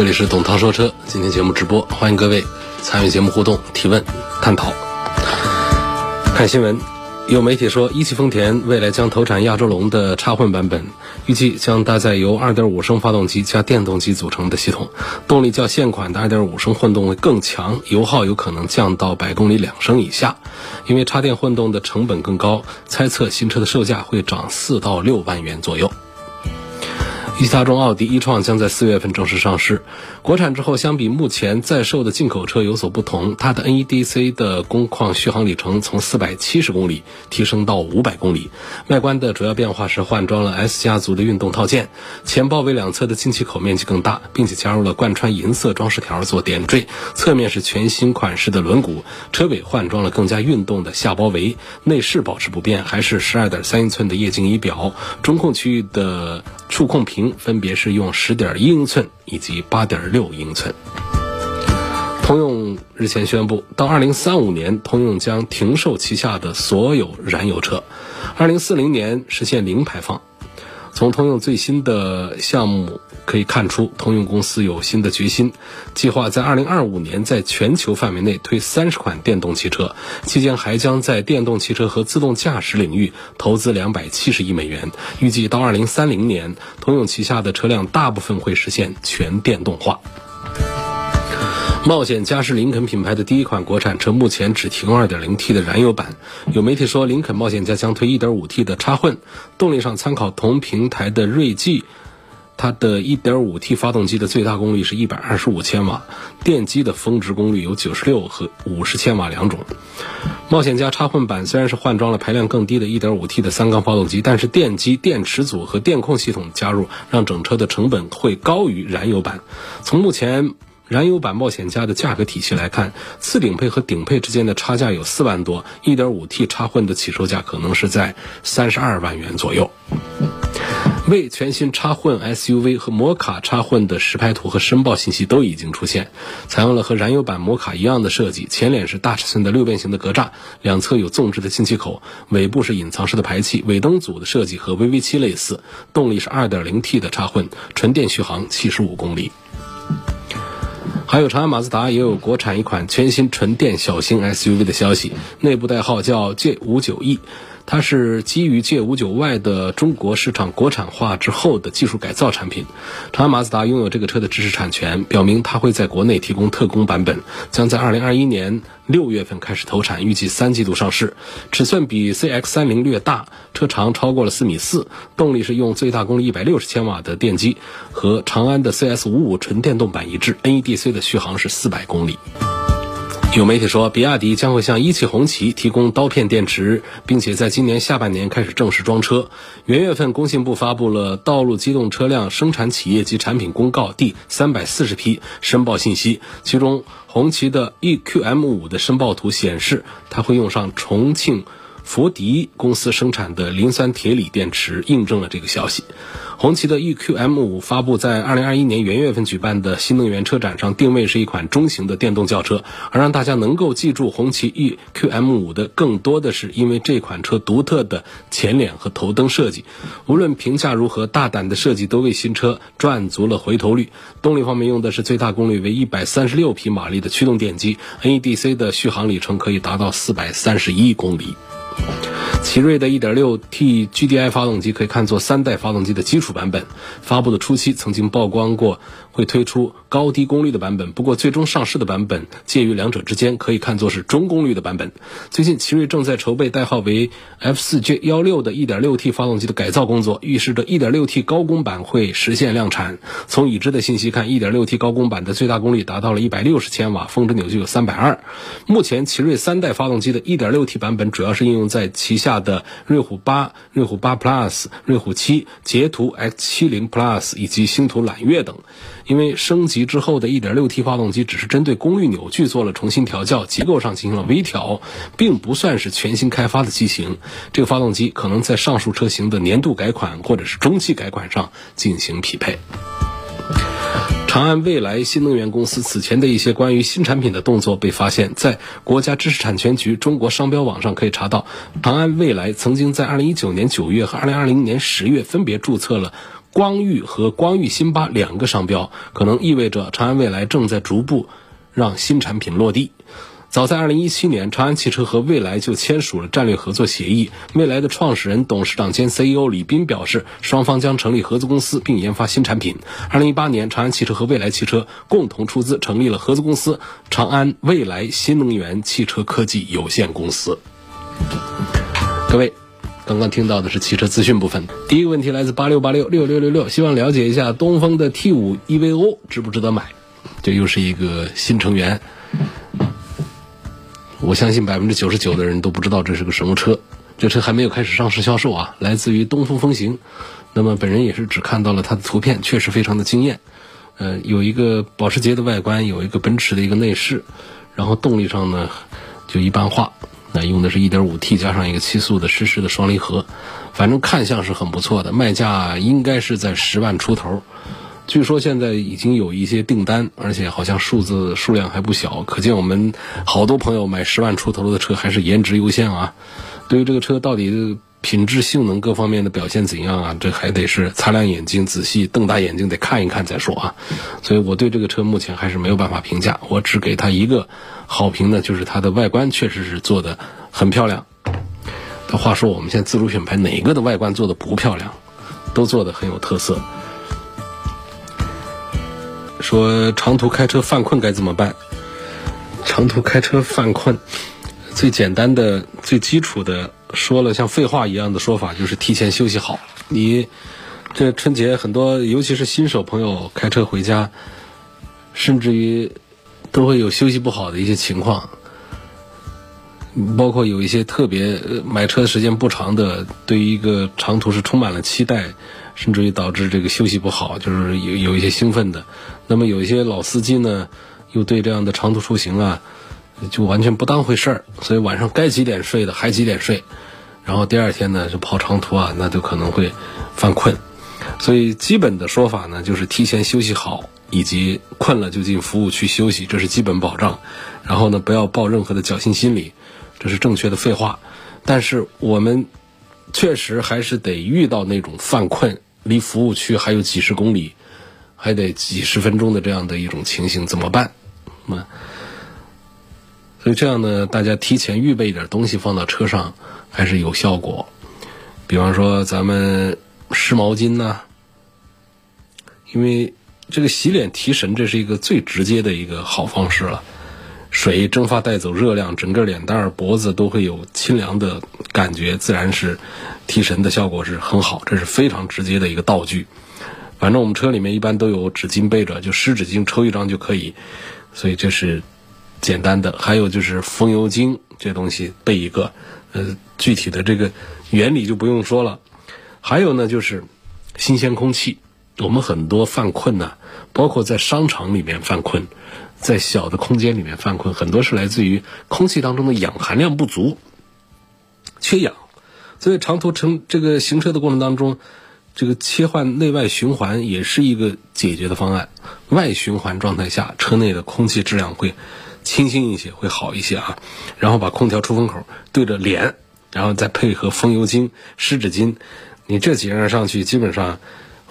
这里是董涛说车，今天节目直播，欢迎各位参与节目互动、提问、探讨。看新闻，有媒体说，一汽丰田未来将投产亚洲龙的插混版本，预计将搭载由2.5升发动机加电动机组成的系统，动力较现款的2.5升混动会更强，油耗有可能降到百公里两升以下。因为插电混动的成本更高，猜测新车的售价会涨四到六万元左右。一汽大众奥迪一创将在四月份正式上市。国产之后，相比目前在售的进口车有所不同，它的 NEDC 的工况续航里程从四百七十公里提升到五百公里。外观的主要变化是换装了 S 家族的运动套件，前包围两侧的进气口面积更大，并且加入了贯穿银色装饰条做点缀。侧面是全新款式的轮毂，车尾换装了更加运动的下包围。内饰保持不变，还是十二点三英寸的液晶仪表。中控区域的触控屏分别是用十点一英寸以及八点六英寸。通用日前宣布，到二零三五年，通用将停售旗下的所有燃油车，二零四零年实现零排放。从通用最新的项目可以看出，通用公司有新的决心，计划在二零二五年在全球范围内推三十款电动汽车，期间还将在电动汽车和自动驾驶领域投资两百七十亿美元。预计到二零三零年，通用旗下的车辆大部分会实现全电动化。冒险家是林肯品牌的第一款国产车，目前只提供 2.0T 的燃油版。有媒体说，林肯冒险家将推 1.5T 的插混，动力上参考同平台的锐际，它的 1.5T 发动机的最大功率是125千瓦，电机的峰值功率有96和50千瓦两种。冒险家插混版虽然是换装了排量更低的 1.5T 的三缸发动机，但是电机、电池组和电控系统加入，让整车的成本会高于燃油版。从目前燃油版冒险家的价格体系来看，次顶配和顶配之间的差价有四万多，1.5T 插混的起售价可能是在三十二万元左右。为全新插混 SUV 和摩卡插混的实拍图和申报信息都已经出现，采用了和燃油版摩卡一样的设计，前脸是大尺寸的六边形的格栅，两侧有纵置的进气口，尾部是隐藏式的排气，尾灯组的设计和 VV7 类似，动力是 2.0T 的插混，纯电续航七十五公里。还有长安马自达也有国产一款全新纯电小型 SUV 的消息，内部代号叫 J59E，它是基于 J59Y 的中国市场国产化之后的技术改造产品。长安马自达拥有这个车的知识产权，表明它会在国内提供特供版本，将在2021年六月份开始投产，预计三季度上市。尺寸比 CX30 略大，车长超过了四米四，动力是用最大功率160千瓦的电机，和长安的 CS55 纯电动版一致，NEDC 的续航是四百公里。有媒体说，比亚迪将会向一汽红旗提供刀片电池，并且在今年下半年开始正式装车。元月份，工信部发布了《道路机动车辆生产企业及产品公告》第三百四十批申报信息，其中红旗的 EQM5 的申报图显示，它会用上重庆佛迪公司生产的磷酸铁锂电池，印证了这个消息。红旗的 EQM5 发布在2021年元月份举办的新能源车展上，定位是一款中型的电动轿车。而让大家能够记住红旗 EQM5 的，更多的是因为这款车独特的前脸和头灯设计。无论评价如何，大胆的设计都为新车赚足了回头率。动力方面用的是最大功率为136匹马力的驱动电机，NEDC 的续航里程可以达到431公里。奇瑞的 1.6T GDI 发动机可以看作三代发动机的基础版本。发布的初期曾经曝光过会推出高低功率的版本，不过最终上市的版本介于两者之间，可以看作是中功率的版本。最近，奇瑞正在筹备代号为 F4J16 的 1.6T 发动机的改造工作，预示着 1.6T 高功版会实现量产。从已知的信息看，1.6T 高功版的最大功率达到了160千瓦，峰值扭矩有320。目前，奇瑞三代发动机的 1.6T 版本主要是应用在旗下的瑞虎八、瑞虎八 Plus、瑞虎七、捷途 X70 Plus 以及星途揽月等。因为升级之后的 1.6T 发动机只是针对功率扭矩做了重新调教，结构上进行了微调，并不算是全新开发的机型。这个发动机可能在上述车型的年度改款或者是中期改款上进行匹配。长安未来新能源公司此前的一些关于新产品的动作被发现，在国家知识产权局中国商标网上可以查到，长安未来曾经在2019年9月和2020年10月分别注册了“光裕”和“光裕新八”两个商标，可能意味着长安未来正在逐步让新产品落地。早在2017年，长安汽车和蔚来就签署了战略合作协议。蔚来的创始人、董事长兼 CEO 李斌表示，双方将成立合资公司并研发新产品。2018年，长安汽车和蔚来汽车共同出资成立了合资公司——长安蔚来新能源汽车科技有限公司。各位，刚刚听到的是汽车资讯部分。第一个问题来自八六八六六六六六，希望了解一下东风的 T5 EVO 值不值得买？这又是一个新成员。我相信百分之九十九的人都不知道这是个什么车，这车还没有开始上市销售啊，来自于东风风行。那么本人也是只看到了它的图片，确实非常的惊艳。呃，有一个保时捷的外观，有一个奔驰的一个内饰，然后动力上呢就一般化。用的是一点五 T 加上一个七速的湿式的双离合，反正看相是很不错的，卖价应该是在十万出头。据说现在已经有一些订单，而且好像数字数量还不小，可见我们好多朋友买十万出头的车还是颜值优先啊。对于这个车到底品质、性能各方面的表现怎样啊，这还得是擦亮眼睛、仔细瞪大眼睛得看一看再说啊。所以我对这个车目前还是没有办法评价，我只给它一个好评呢，就是它的外观确实是做的很漂亮。但话说，我们现在自主品牌哪个的外观做的不漂亮？都做的很有特色。说长途开车犯困该怎么办？长途开车犯困，最简单的、最基础的，说了像废话一样的说法，就是提前休息好。你这春节很多，尤其是新手朋友开车回家，甚至于都会有休息不好的一些情况，包括有一些特别买车时间不长的，对于一个长途是充满了期待。甚至于导致这个休息不好，就是有有一些兴奋的。那么有一些老司机呢，又对这样的长途出行啊，就完全不当回事儿。所以晚上该几点睡的还几点睡，然后第二天呢就跑长途啊，那就可能会犯困。所以基本的说法呢，就是提前休息好，以及困了就进服务区休息，这是基本保障。然后呢，不要抱任何的侥幸心理，这是正确的废话。但是我们确实还是得遇到那种犯困。离服务区还有几十公里，还得几十分钟的这样的一种情形怎么办？啊，所以这样呢，大家提前预备一点东西放到车上还是有效果。比方说咱们湿毛巾呢，因为这个洗脸提神，这是一个最直接的一个好方式了。水蒸发带走热量，整个脸蛋儿、脖子都会有清凉的感觉，自然是提神的效果是很好。这是非常直接的一个道具。反正我们车里面一般都有纸巾备着，就湿纸巾抽一张就可以。所以这是简单的。还有就是风油精这东西备一个，呃，具体的这个原理就不用说了。还有呢，就是新鲜空气。我们很多犯困呢，包括在商场里面犯困。在小的空间里面犯困，很多是来自于空气当中的氧含量不足，缺氧。所以长途乘这个行车的过程当中，这个切换内外循环也是一个解决的方案。外循环状态下，车内的空气质量会清新一些，会好一些啊。然后把空调出风口对着脸，然后再配合风油精、湿纸巾，你这几样上去，基本上。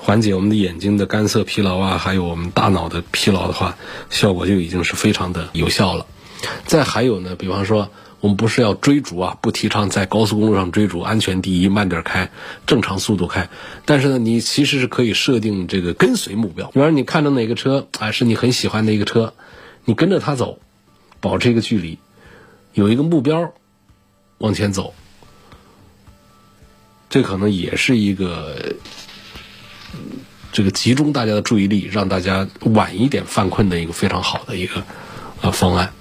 缓解我们的眼睛的干涩、疲劳啊，还有我们大脑的疲劳的话，效果就已经是非常的有效了。再还有呢，比方说，我们不是要追逐啊，不提倡在高速公路上追逐，安全第一，慢点开，正常速度开。但是呢，你其实是可以设定这个跟随目标。比方你看到哪个车啊，是你很喜欢的一个车，你跟着它走，保持一个距离，有一个目标往前走，这可能也是一个。这个集中大家的注意力，让大家晚一点犯困的一个非常好的一个啊方案，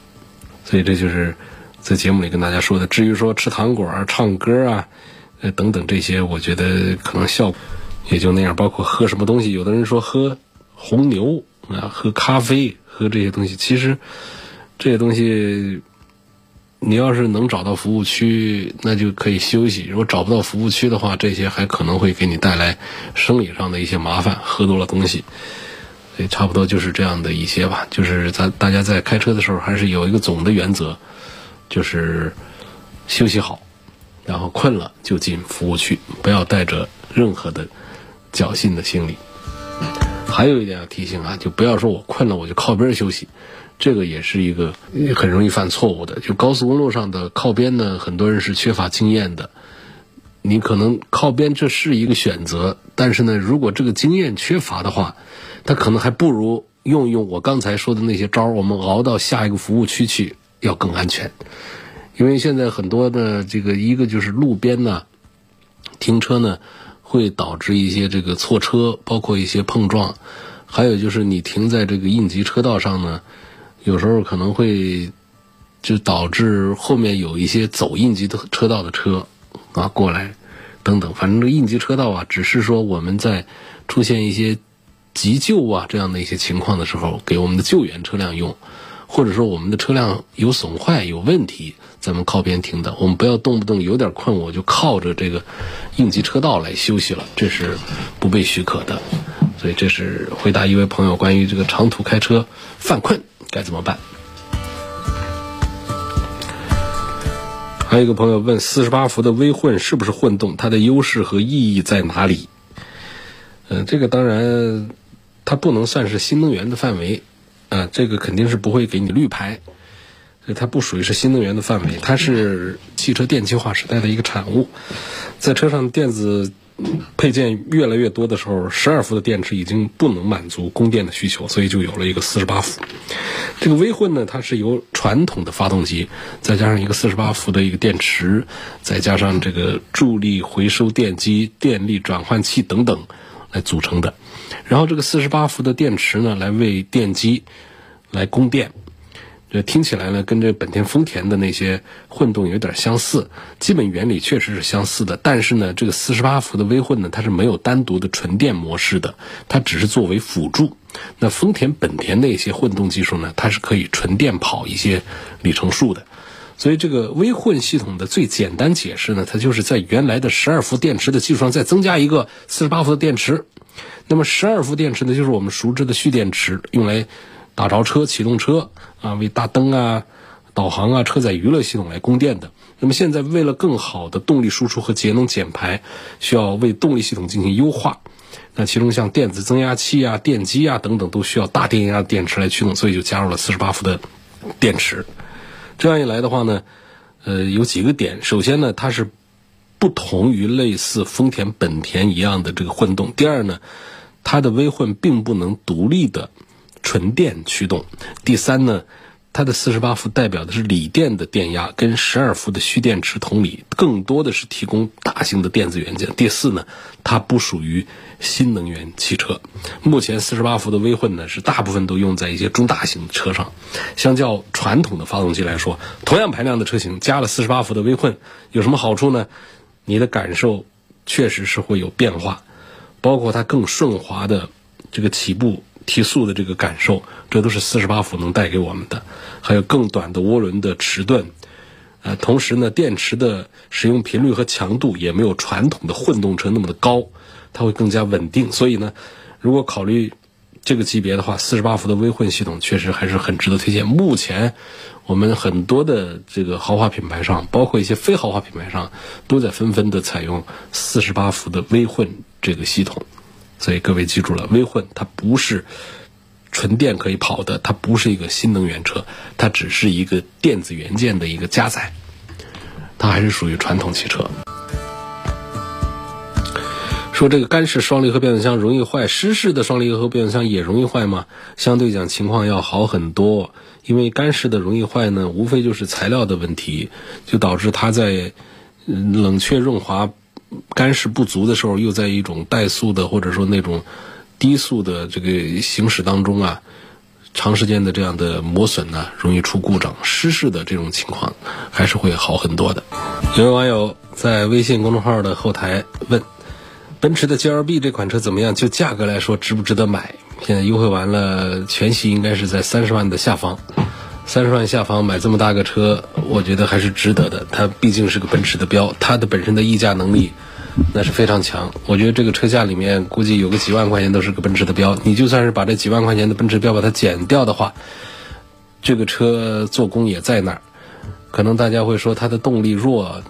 所以这就是在节目里跟大家说的。至于说吃糖果、唱歌啊，呃等等这些，我觉得可能效果也就那样。包括喝什么东西，有的人说喝红牛啊、喝咖啡、喝这些东西，其实这些东西。你要是能找到服务区，那就可以休息；如果找不到服务区的话，这些还可能会给你带来生理上的一些麻烦。喝多了东西，所以差不多就是这样的一些吧。就是咱大家在开车的时候，还是有一个总的原则，就是休息好，然后困了就进服务区，不要带着任何的侥幸的心理。还有一点要提醒啊，就不要说我困了我就靠边休息。这个也是一个很容易犯错误的。就高速公路上的靠边呢，很多人是缺乏经验的。你可能靠边这是一个选择，但是呢，如果这个经验缺乏的话，他可能还不如用用我刚才说的那些招儿，我们熬到下一个服务区去要更安全。因为现在很多的这个一个就是路边呢停车呢，会导致一些这个错车，包括一些碰撞，还有就是你停在这个应急车道上呢。有时候可能会就导致后面有一些走应急的车道的车啊过来等等，反正这个应急车道啊，只是说我们在出现一些急救啊这样的一些情况的时候，给我们的救援车辆用，或者说我们的车辆有损坏有问题，咱们靠边停的，我们不要动不动有点困我就靠着这个应急车道来休息了，这是不被许可的。所以这是回答一位朋友关于这个长途开车犯困。该怎么办？还有一个朋友问：四十八伏的微混是不是混动？它的优势和意义在哪里？嗯，这个当然，它不能算是新能源的范围，啊，这个肯定是不会给你绿牌，所以它不属于是新能源的范围，它是汽车电气化时代的一个产物，在车上电子。配件越来越多的时候，十二伏的电池已经不能满足供电的需求，所以就有了一个四十八伏。这个微混呢，它是由传统的发动机，再加上一个四十八伏的一个电池，再加上这个助力回收电机、电力转换器等等来组成的。然后这个四十八伏的电池呢，来为电机来供电。这听起来呢，跟这本田、丰田的那些混动有点相似，基本原理确实是相似的。但是呢，这个四十八伏的微混呢，它是没有单独的纯电模式的，它只是作为辅助。那丰田、本田那些混动技术呢，它是可以纯电跑一些里程数的。所以这个微混系统的最简单解释呢，它就是在原来的十二伏电池的基础上再增加一个四十八伏的电池。那么十二伏电池呢，就是我们熟知的蓄电池，用来。打着车启动车啊，为大灯啊、导航啊、车载娱乐系统来供电的。那么现在为了更好的动力输出和节能减排，需要为动力系统进行优化。那其中像电子增压器啊、电机啊等等，都需要大电压电池来驱动，所以就加入了四十八伏的电池。这样一来的话呢，呃，有几个点。首先呢，它是不同于类似丰田、本田一样的这个混动。第二呢，它的微混并不能独立的。纯电驱动，第三呢，它的四十八伏代表的是锂电的电压，跟十二伏的蓄电池同理，更多的是提供大型的电子元件。第四呢，它不属于新能源汽车。目前四十八伏的微混呢，是大部分都用在一些中大型车上。相较传统的发动机来说，同样排量的车型加了四十八伏的微混，有什么好处呢？你的感受确实是会有变化，包括它更顺滑的这个起步。提速的这个感受，这都是四十八伏能带给我们的。还有更短的涡轮的迟钝，呃，同时呢，电池的使用频率和强度也没有传统的混动车那么的高，它会更加稳定。所以呢，如果考虑这个级别的话，四十八伏的微混系统确实还是很值得推荐。目前我们很多的这个豪华品牌上，包括一些非豪华品牌上，都在纷纷的采用四十八伏的微混这个系统。所以各位记住了，微混它不是纯电可以跑的，它不是一个新能源车，它只是一个电子元件的一个加载，它还是属于传统汽车。说这个干式双离合变速箱容易坏，湿式的双离合变速箱也容易坏吗？相对讲情况要好很多，因为干式的容易坏呢，无非就是材料的问题，就导致它在冷却润滑。干式不足的时候，又在一种怠速的或者说那种低速的这个行驶当中啊，长时间的这样的磨损呢，容易出故障、湿式的这种情况，还是会好很多的。有位网友在微信公众号的后台问：奔驰的 GLB 这款车怎么样？就价格来说，值不值得买？现在优惠完了，全系应该是在三十万的下方。三十万下方买这么大个车，我觉得还是值得的。它毕竟是个奔驰的标，它的本身的溢价能力那是非常强。我觉得这个车价里面估计有个几万块钱都是个奔驰的标。你就算是把这几万块钱的奔驰标把它减掉的话，这个车做工也在那儿。可能大家会说它的动力弱，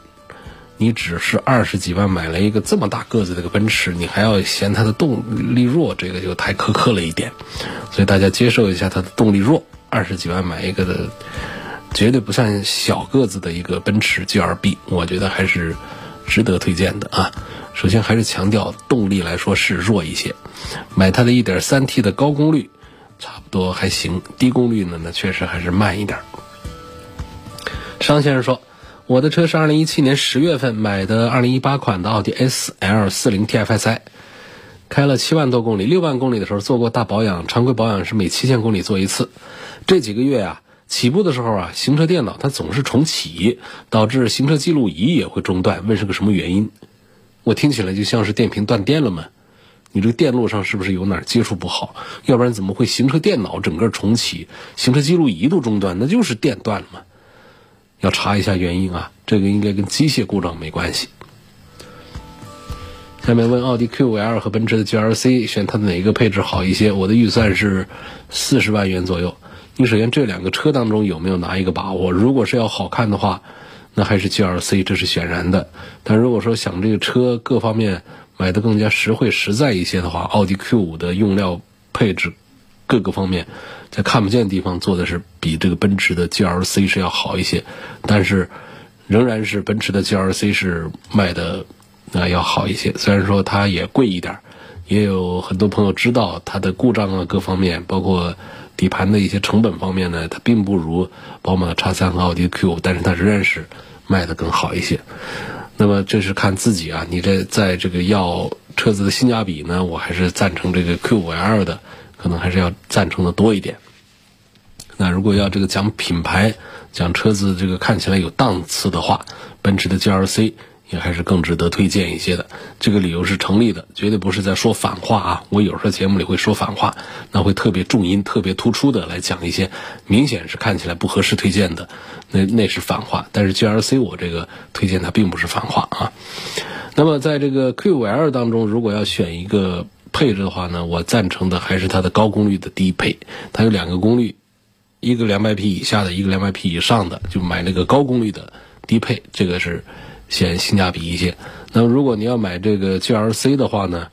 你只是二十几万买了一个这么大个子的一个奔驰，你还要嫌它的动力弱，这个就太苛刻了一点。所以大家接受一下它的动力弱。二十几万买一个的，绝对不算小个子的一个奔驰 G R B，我觉得还是值得推荐的啊。首先还是强调动力来说是弱一些，买它的一点三 T 的高功率，差不多还行。低功率呢，那确实还是慢一点。商先生说，我的车是二零一七年十月份买的二零一八款的奥迪 S L 四零 TFSI。开了七万多公里，六万公里的时候做过大保养，常规保养是每七千公里做一次。这几个月啊，起步的时候啊，行车电脑它总是重启，导致行车记录仪也会中断。问是个什么原因？我听起来就像是电瓶断电了嘛。你这个电路上是不是有哪儿接触不好？要不然怎么会行车电脑整个重启，行车记录仪都中断？那就是电断了嘛。要查一下原因啊，这个应该跟机械故障没关系。下面问奥迪 Q5L 和奔驰的 GLC 选它的哪一个配置好一些？我的预算是四十万元左右。你首先这两个车当中有没有拿一个把握？如果是要好看的话，那还是 GLC，这是显然的。但如果说想这个车各方面买的更加实惠实在一些的话，奥迪 Q5 的用料配置各个方面在看不见的地方做的是比这个奔驰的 GLC 是要好一些。但是仍然是奔驰的 GLC 是卖的。啊要好一些，虽然说它也贵一点，也有很多朋友知道它的故障啊，各方面，包括底盘的一些成本方面呢，它并不如宝马叉三和奥迪 Q，但是它仍然是卖的更好一些。那么这是看自己啊，你这在这个要车子的性价比呢，我还是赞成这个 Q5L 的，可能还是要赞成的多一点。那如果要这个讲品牌，讲车子这个看起来有档次的话，奔驰的 GLC。也还是更值得推荐一些的，这个理由是成立的，绝对不是在说反话啊！我有时候节目里会说反话，那会特别重音、特别突出的来讲一些明显是看起来不合适推荐的，那那是反话。但是 GLC 我这个推荐它并不是反话啊。那么在这个 Q5L 当中，如果要选一个配置的话呢，我赞成的还是它的高功率的低配，它有两个功率，一个两百匹以下的，一个两百匹以上的，就买那个高功率的低配，这个是。显性价比一些。那么，如果你要买这个 GLC 的话呢，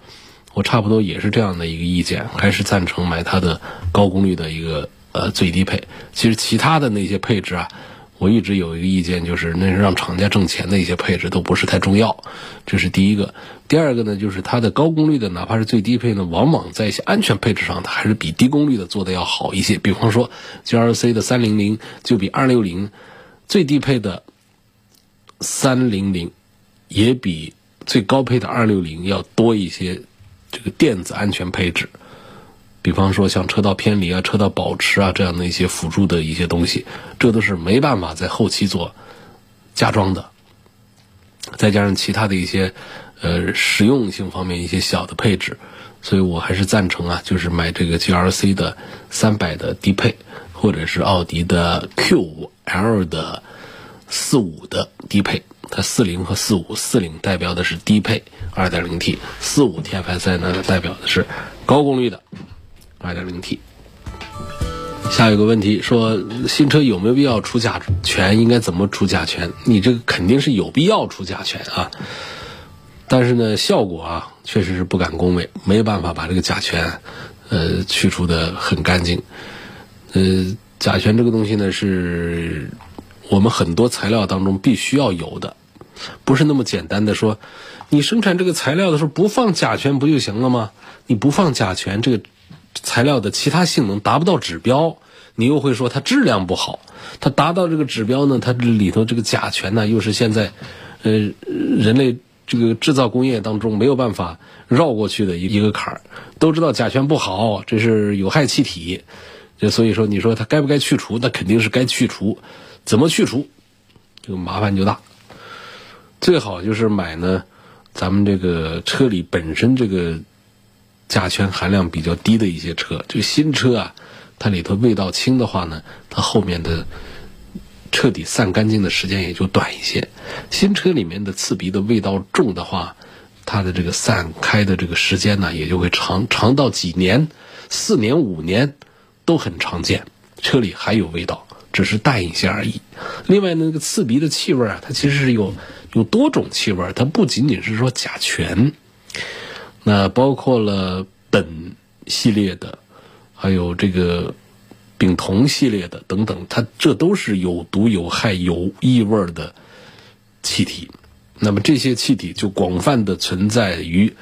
我差不多也是这样的一个意见，还是赞成买它的高功率的一个呃最低配。其实其他的那些配置啊，我一直有一个意见，就是那是让厂家挣钱的一些配置都不是太重要。这是第一个。第二个呢，就是它的高功率的，哪怕是最低配呢，往往在一些安全配置上，它还是比低功率的做的要好一些。比方说 GLC 的300就比260最低配的。三零零也比最高配的二六零要多一些，这个电子安全配置，比方说像车道偏离啊、车道保持啊这样的一些辅助的一些东西，这都是没办法在后期做加装的。再加上其他的一些呃实用性方面一些小的配置，所以我还是赞成啊，就是买这个 GLC 的三百的低配，或者是奥迪的 Q5L 的。四五的低配，它四零和四五，四零代表的是低配二点零 T，四五 TFSI 呢代表的是高功率的二点零 T。下一个问题说，新车有没有必要出甲醛？应该怎么出甲醛？你这个肯定是有必要出甲醛啊，但是呢，效果啊确实是不敢恭维，没有办法把这个甲醛呃去除的很干净。呃，甲醛这个东西呢是。我们很多材料当中必须要有的，不是那么简单的说，你生产这个材料的时候不放甲醛不就行了吗？你不放甲醛，这个材料的其他性能达不到指标，你又会说它质量不好。它达到这个指标呢，它里头这个甲醛呢，又是现在呃人类这个制造工业当中没有办法绕过去的一一个坎儿。都知道甲醛不好，这是有害气体。就所以说，你说它该不该去除？那肯定是该去除。怎么去除？这个麻烦就大。最好就是买呢，咱们这个车里本身这个甲醛含量比较低的一些车。就新车啊，它里头味道轻的话呢，它后面的彻底散干净的时间也就短一些。新车里面的刺鼻的味道重的话，它的这个散开的这个时间呢，也就会长长到几年、四年、五年。都很常见，车里还有味道，只是淡一些而已。另外呢，那个刺鼻的气味啊，它其实是有有多种气味，它不仅仅是说甲醛，那包括了苯系列的，还有这个丙酮系列的等等，它这都是有毒有害有异味的气体。那么这些气体就广泛的存在于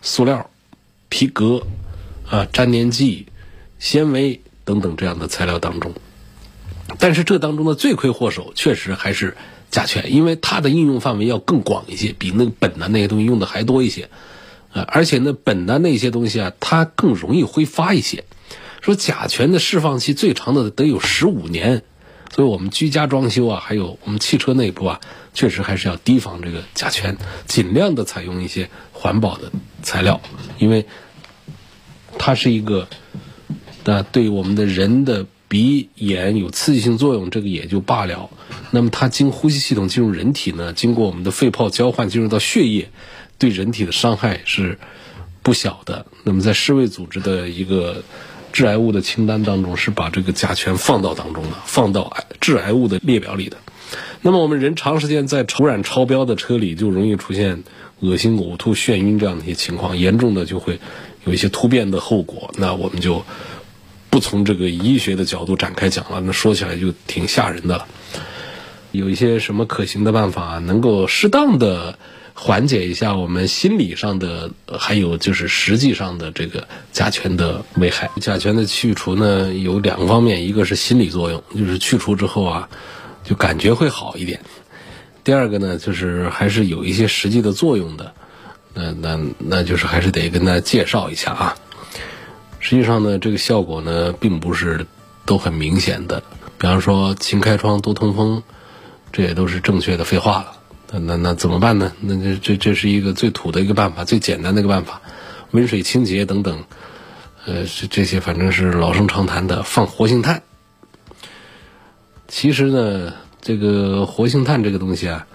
塑料、皮革啊、粘粘剂。纤维等等这样的材料当中，但是这当中的罪魁祸首确实还是甲醛，因为它的应用范围要更广一些，比那个苯的那些东西用的还多一些，啊，而且呢，苯的那些东西啊，它更容易挥发一些。说甲醛的释放期最长的得有十五年，所以我们居家装修啊，还有我们汽车内部啊，确实还是要提防这个甲醛，尽量的采用一些环保的材料，因为它是一个。那对我们的人的鼻眼有刺激性作用，这个也就罢了。那么它经呼吸系统进入人体呢，经过我们的肺泡交换进入到血液，对人体的伤害是不小的。那么在世卫组织的一个致癌物的清单当中，是把这个甲醛放到当中的，放到致癌物的列表里的。那么我们人长时间在污染超标的车里，就容易出现恶心、呕吐、眩晕这样的一些情况，严重的就会有一些突变的后果。那我们就。不从这个医学的角度展开讲了，那说起来就挺吓人的了。有一些什么可行的办法，能够适当的缓解一下我们心理上的，还有就是实际上的这个甲醛的危害。甲醛的去除呢，有两个方面，一个是心理作用，就是去除之后啊，就感觉会好一点；第二个呢，就是还是有一些实际的作用的。那那那就是还是得跟大家介绍一下啊。实际上呢，这个效果呢，并不是都很明显的。比方说，勤开窗、多通风，这也都是正确的废话了。那那那怎么办呢？那这这这是一个最土的一个办法，最简单的一个办法。温水清洁等等，呃，这这些反正是老生常谈的。放活性炭。其实呢，这个活性炭这个东西啊。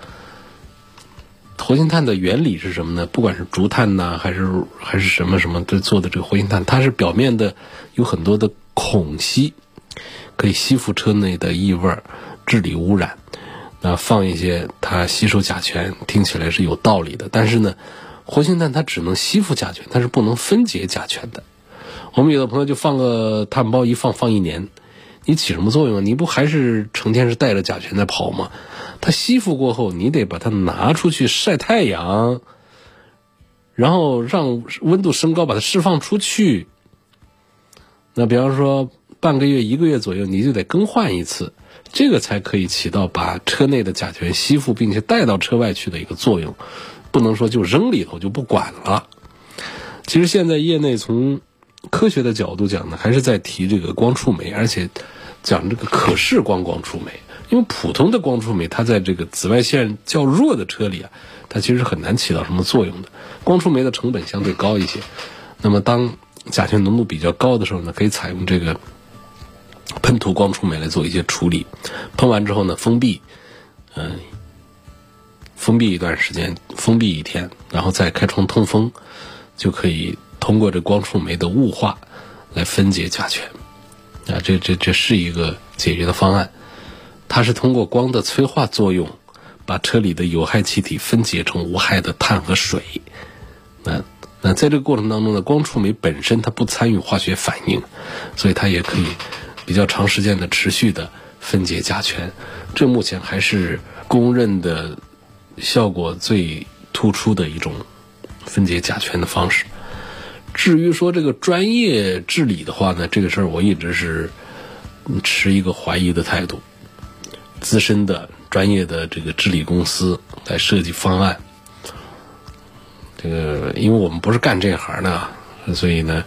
活性炭的原理是什么呢？不管是竹炭呐，还是还是什么什么这做的这个活性炭，它是表面的有很多的孔隙，可以吸附车内的异味，治理污染。那放一些它吸收甲醛，听起来是有道理的。但是呢，活性炭它只能吸附甲醛，它是不能分解甲醛的。我们有的朋友就放个炭包一放放一年，你起什么作用？你不还是成天是带着甲醛在跑吗？它吸附过后，你得把它拿出去晒太阳，然后让温度升高，把它释放出去。那比方说半个月、一个月左右，你就得更换一次，这个才可以起到把车内的甲醛吸附并且带到车外去的一个作用。不能说就扔里头就不管了。其实现在业内从科学的角度讲呢，还是在提这个光触媒，而且讲这个可视光光触媒。因为普通的光触媒，它在这个紫外线较弱的车里啊，它其实很难起到什么作用的。光触媒的成本相对高一些。那么当甲醛浓度比较高的时候呢，可以采用这个喷涂光触媒来做一些处理。喷完之后呢，封闭，嗯，封闭一段时间，封闭一天，然后再开窗通风，就可以通过这光触媒的雾化来分解甲醛。啊，这这这是一个解决的方案。它是通过光的催化作用，把车里的有害气体分解成无害的碳和水。那那在这个过程当中呢，光触媒本身它不参与化学反应，所以它也可以比较长时间的持续的分解甲醛。这目前还是公认的效果最突出的一种分解甲醛的方式。至于说这个专业治理的话呢，这个事儿我一直是持一个怀疑的态度。资深的专业的这个治理公司来设计方案，这个因为我们不是干这行的，所以呢，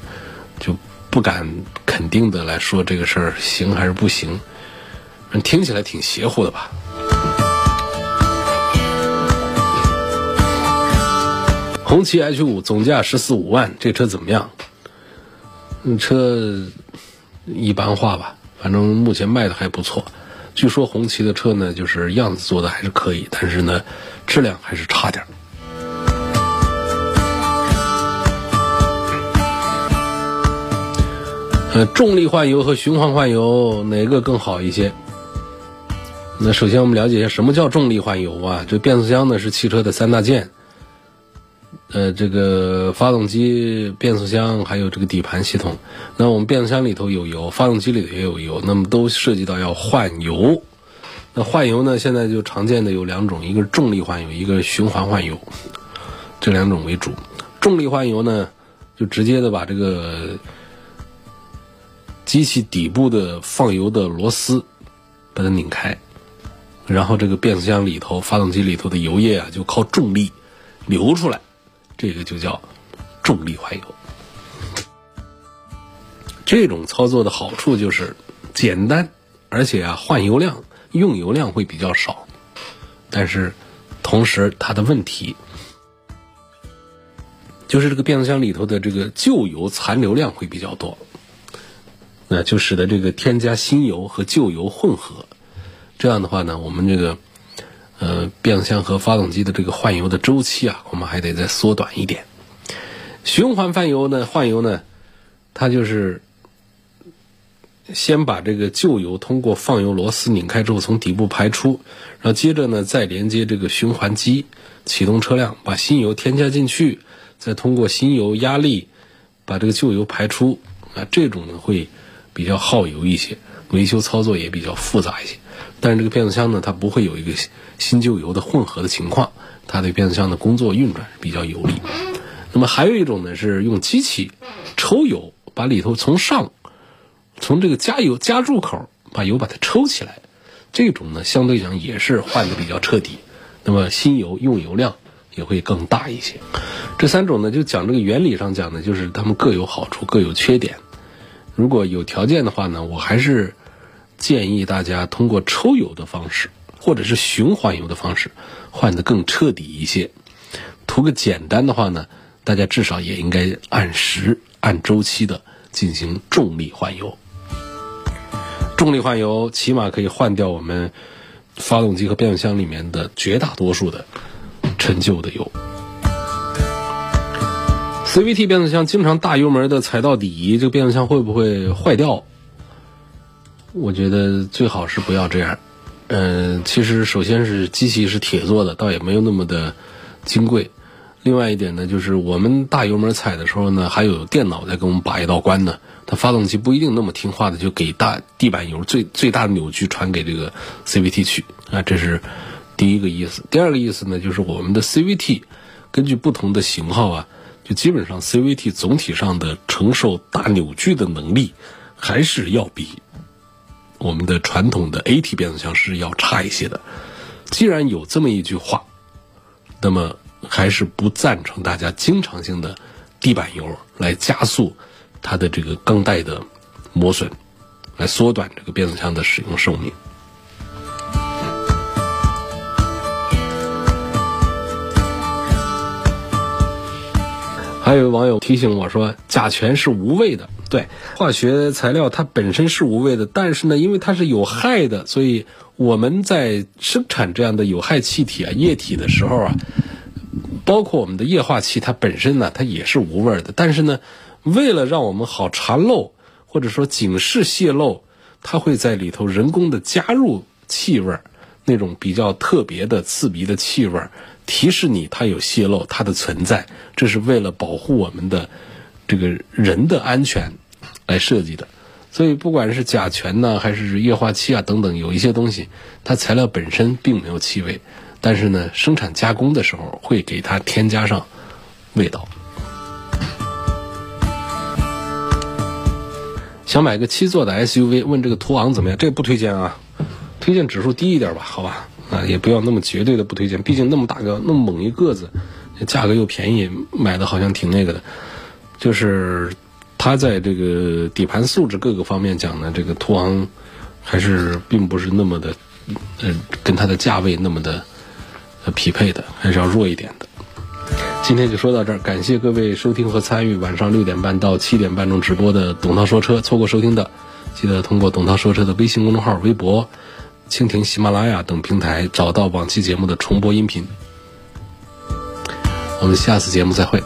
就不敢肯定的来说这个事儿行还是不行，听起来挺邪乎的吧。红旗 H 五总价十四五万，这车怎么样？车一般化吧，反正目前卖的还不错。据说红旗的车呢，就是样子做的还是可以，但是呢，质量还是差点。呃，重力换油和循环换油哪个更好一些？那首先我们了解一下什么叫重力换油啊？这变速箱呢是汽车的三大件。呃，这个发动机、变速箱还有这个底盘系统，那我们变速箱里头有油，发动机里头也有油，那么都涉及到要换油。那换油呢，现在就常见的有两种，一个是重力换油，一个是循环换油，这两种为主。重力换油呢，就直接的把这个机器底部的放油的螺丝把它拧开，然后这个变速箱里头、发动机里头的油液啊，就靠重力流出来。这个就叫重力换油。这种操作的好处就是简单，而且啊换油量、用油量会比较少。但是同时它的问题就是这个变速箱里头的这个旧油残留量会比较多，那就使得这个添加新油和旧油混合。这样的话呢，我们这个。呃，变速箱和发动机的这个换油的周期啊，我们还得再缩短一点。循环换油呢，换油呢，它就是先把这个旧油通过放油螺丝拧开之后从底部排出，然后接着呢再连接这个循环机，启动车辆，把新油添加进去，再通过新油压力把这个旧油排出。啊，这种呢会比较耗油一些，维修操作也比较复杂一些。但是这个变速箱呢，它不会有一个新旧油的混合的情况，它对变速箱的工作运转比较有利。那么还有一种呢，是用机器抽油，把里头从上从这个加油加注口把油把它抽起来，这种呢相对讲也是换的比较彻底，那么新油用油量也会更大一些。这三种呢，就讲这个原理上讲呢，就是它们各有好处，各有缺点。如果有条件的话呢，我还是。建议大家通过抽油的方式，或者是循环油的方式，换得更彻底一些。图个简单的话呢，大家至少也应该按时、按周期的进行重力换油。重力换油起码可以换掉我们发动机和变速箱里面的绝大多数的陈旧的油。CVT 变速箱经常大油门的踩到底，这个变速箱会不会坏掉？我觉得最好是不要这样。嗯，其实首先是机器是铁做的，倒也没有那么的金贵。另外一点呢，就是我们大油门踩的时候呢，还有电脑在给我们把一道关呢。它发动机不一定那么听话的，就给大地板油最最大的扭矩传给这个 CVT 去啊。这是第一个意思。第二个意思呢，就是我们的 CVT 根据不同的型号啊，基本上 CVT 总体上的承受大扭矩的能力还是要比。我们的传统的 AT 变速箱是要差一些的。既然有这么一句话，那么还是不赞成大家经常性的地板油来加速它的这个钢带的磨损，来缩短这个变速箱的使用寿命。还有网友提醒我说，甲醛是无味的。对，化学材料它本身是无味的，但是呢，因为它是有害的，所以我们在生产这样的有害气体啊、液体的时候啊，包括我们的液化气，它本身呢，它也是无味的。但是呢，为了让我们好查漏，或者说警示泄漏，它会在里头人工的加入气味，那种比较特别的刺鼻的气味，提示你它有泄漏，它的存在，这是为了保护我们的这个人的安全。来设计的，所以不管是甲醛呢，还是液化气啊等等，有一些东西，它材料本身并没有气味，但是呢，生产加工的时候会给它添加上味道。想买个七座的 SUV，问这个途昂怎么样？这个不推荐啊，推荐指数低一点吧，好吧，啊，也不要那么绝对的不推荐，毕竟那么大个那么猛一个子，价格又便宜，买的好像挺那个的，就是。它在这个底盘素质各个方面讲呢，这个途昂还是并不是那么的，呃，跟它的价位那么的呃匹配的，还是要弱一点的。今天就说到这儿，感谢各位收听和参与晚上六点半到七点半钟直播的董涛说车。错过收听的，记得通过董涛说车的微信公众号、微博、蜻蜓、喜马拉雅等平台找到往期节目的重播音频。我们下次节目再会。